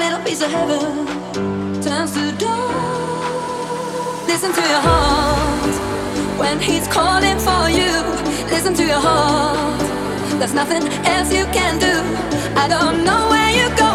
little piece of heaven turns to dust. Listen to your heart when he's calling for you. Listen to your heart. There's nothing else you can do. I don't know where you go.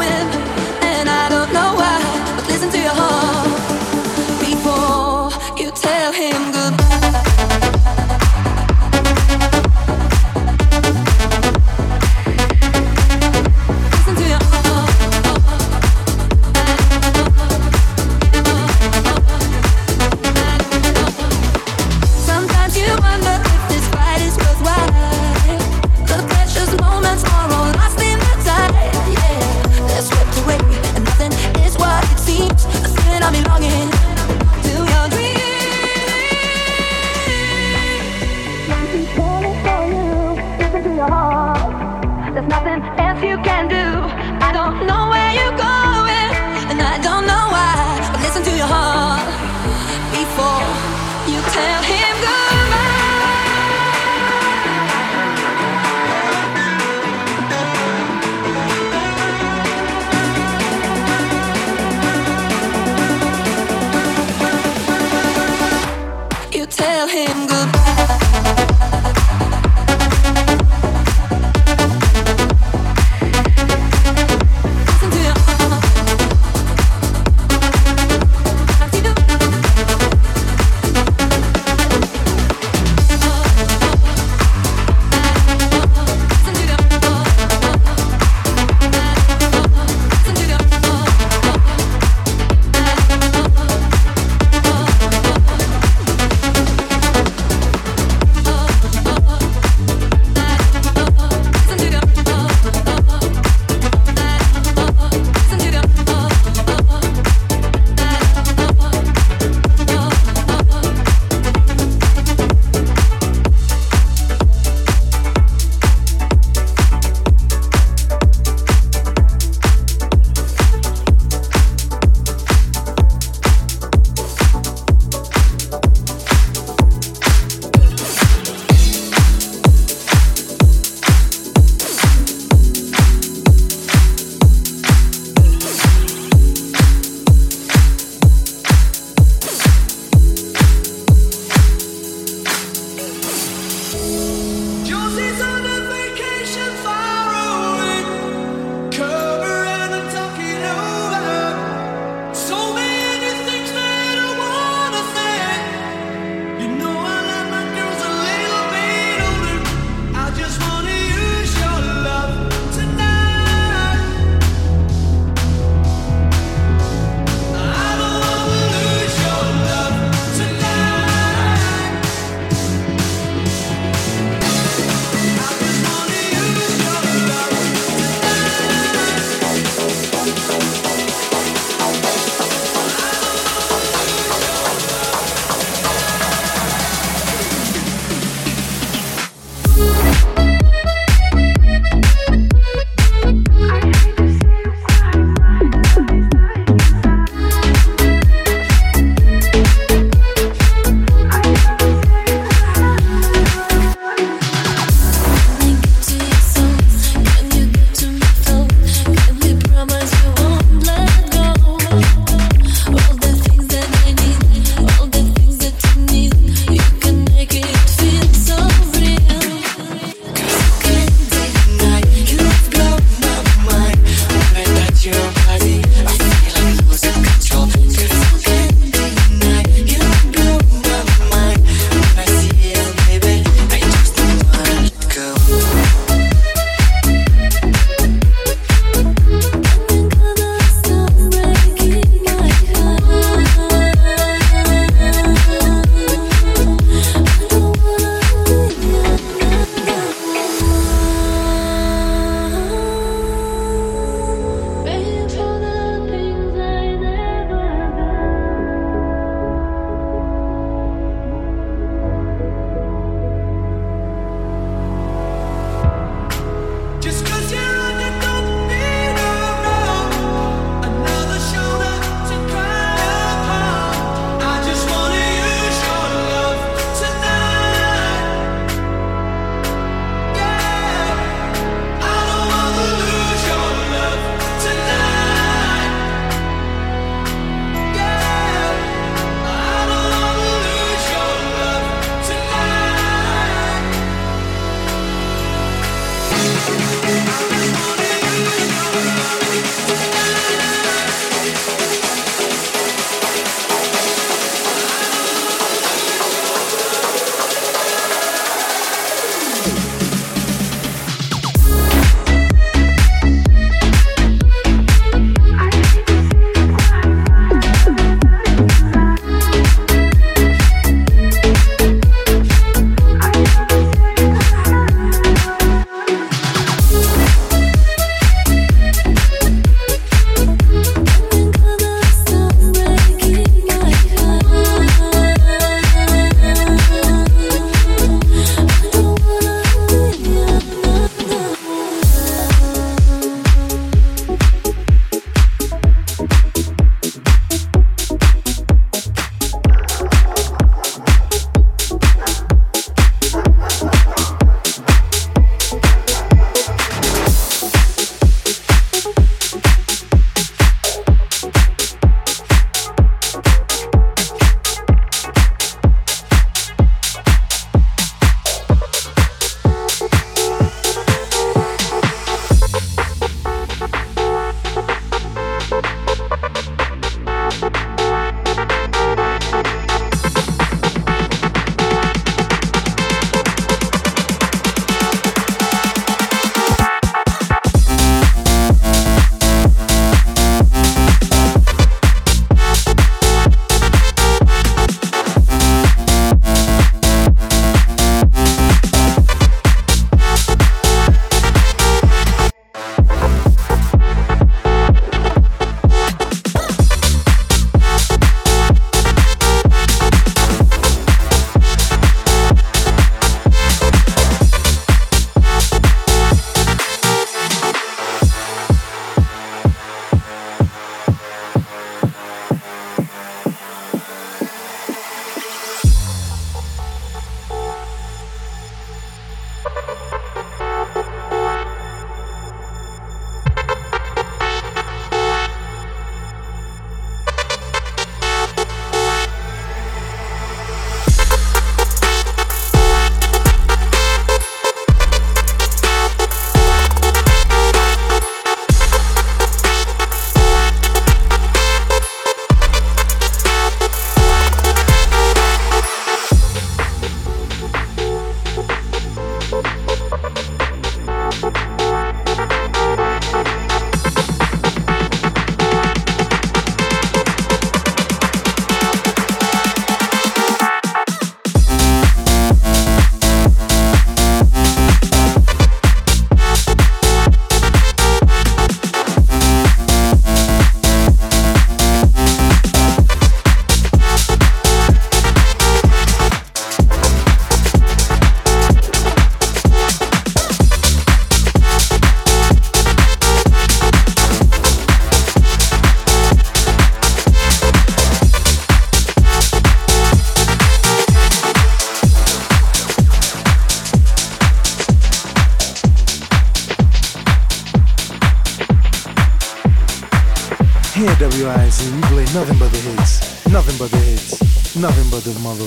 Hits. Nothing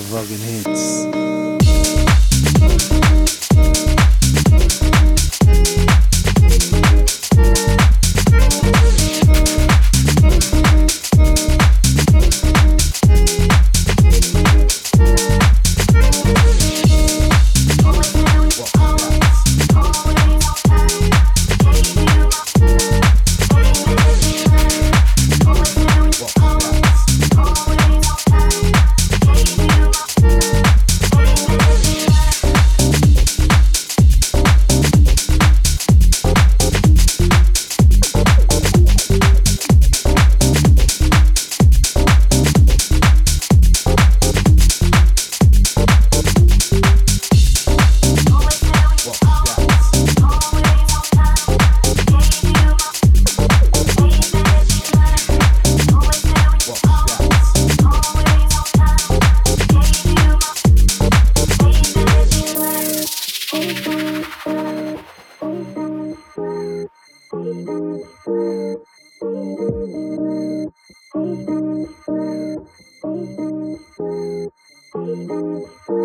Música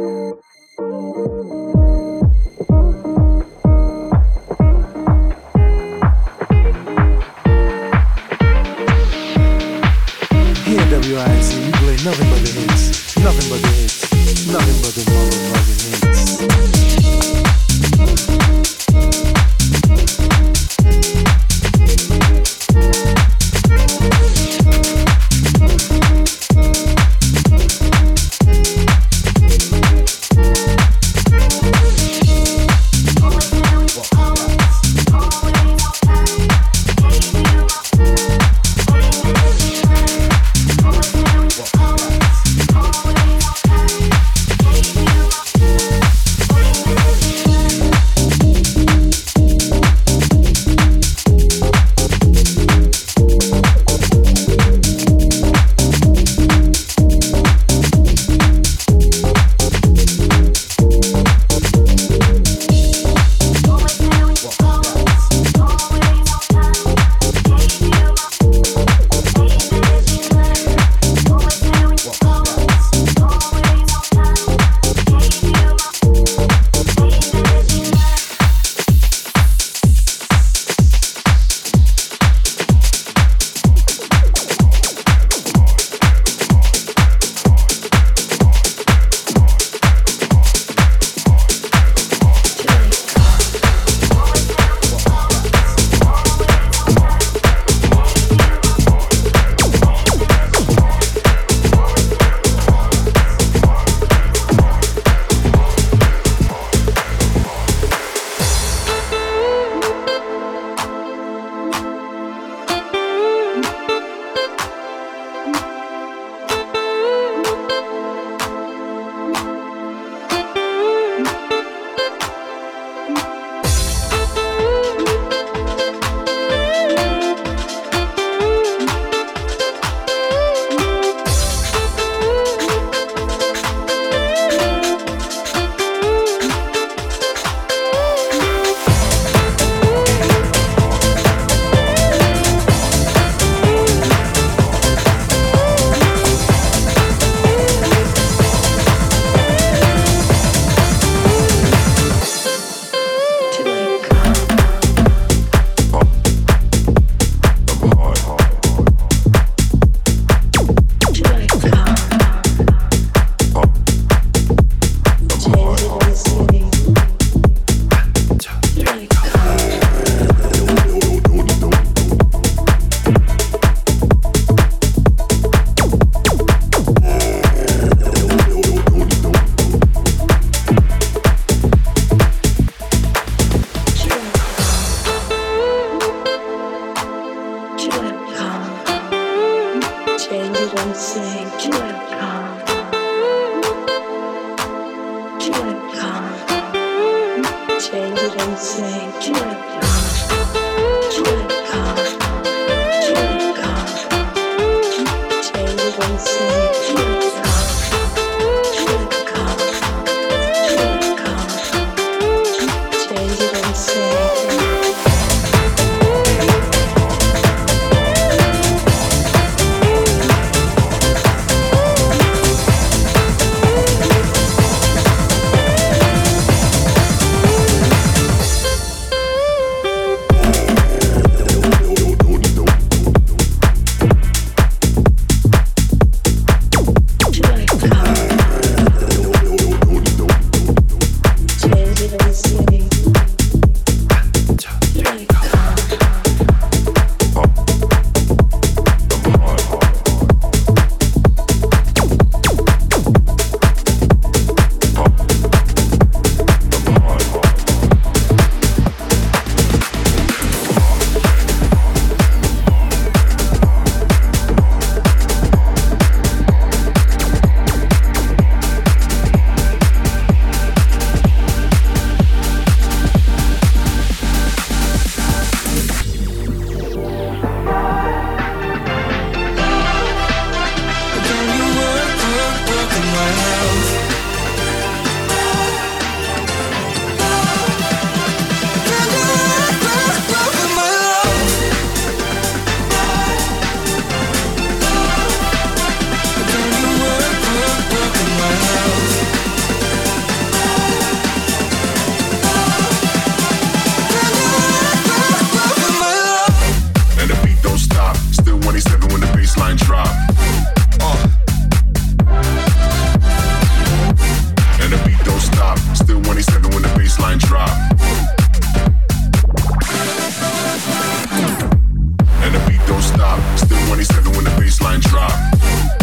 Still 27 when the baseline drop.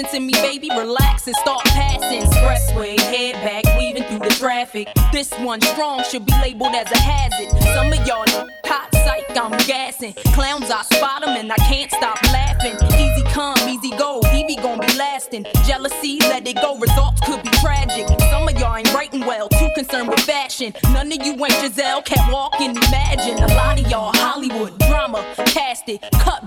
Listen to me, baby, relax and start passing. Expressway, head back, weaving through the traffic. This one strong should be labeled as a hazard. Some of y'all hot psych, I'm gassing. Clowns, I spot them and I can't stop laughing. Easy come, easy go, Evie gon' be lasting. Jealousy, let it go, results could be tragic. Some of y'all ain't writing well, too concerned with fashion. None of you ain't Giselle, can't walk and imagine. A lot of y'all Hollywood drama, cast it, cut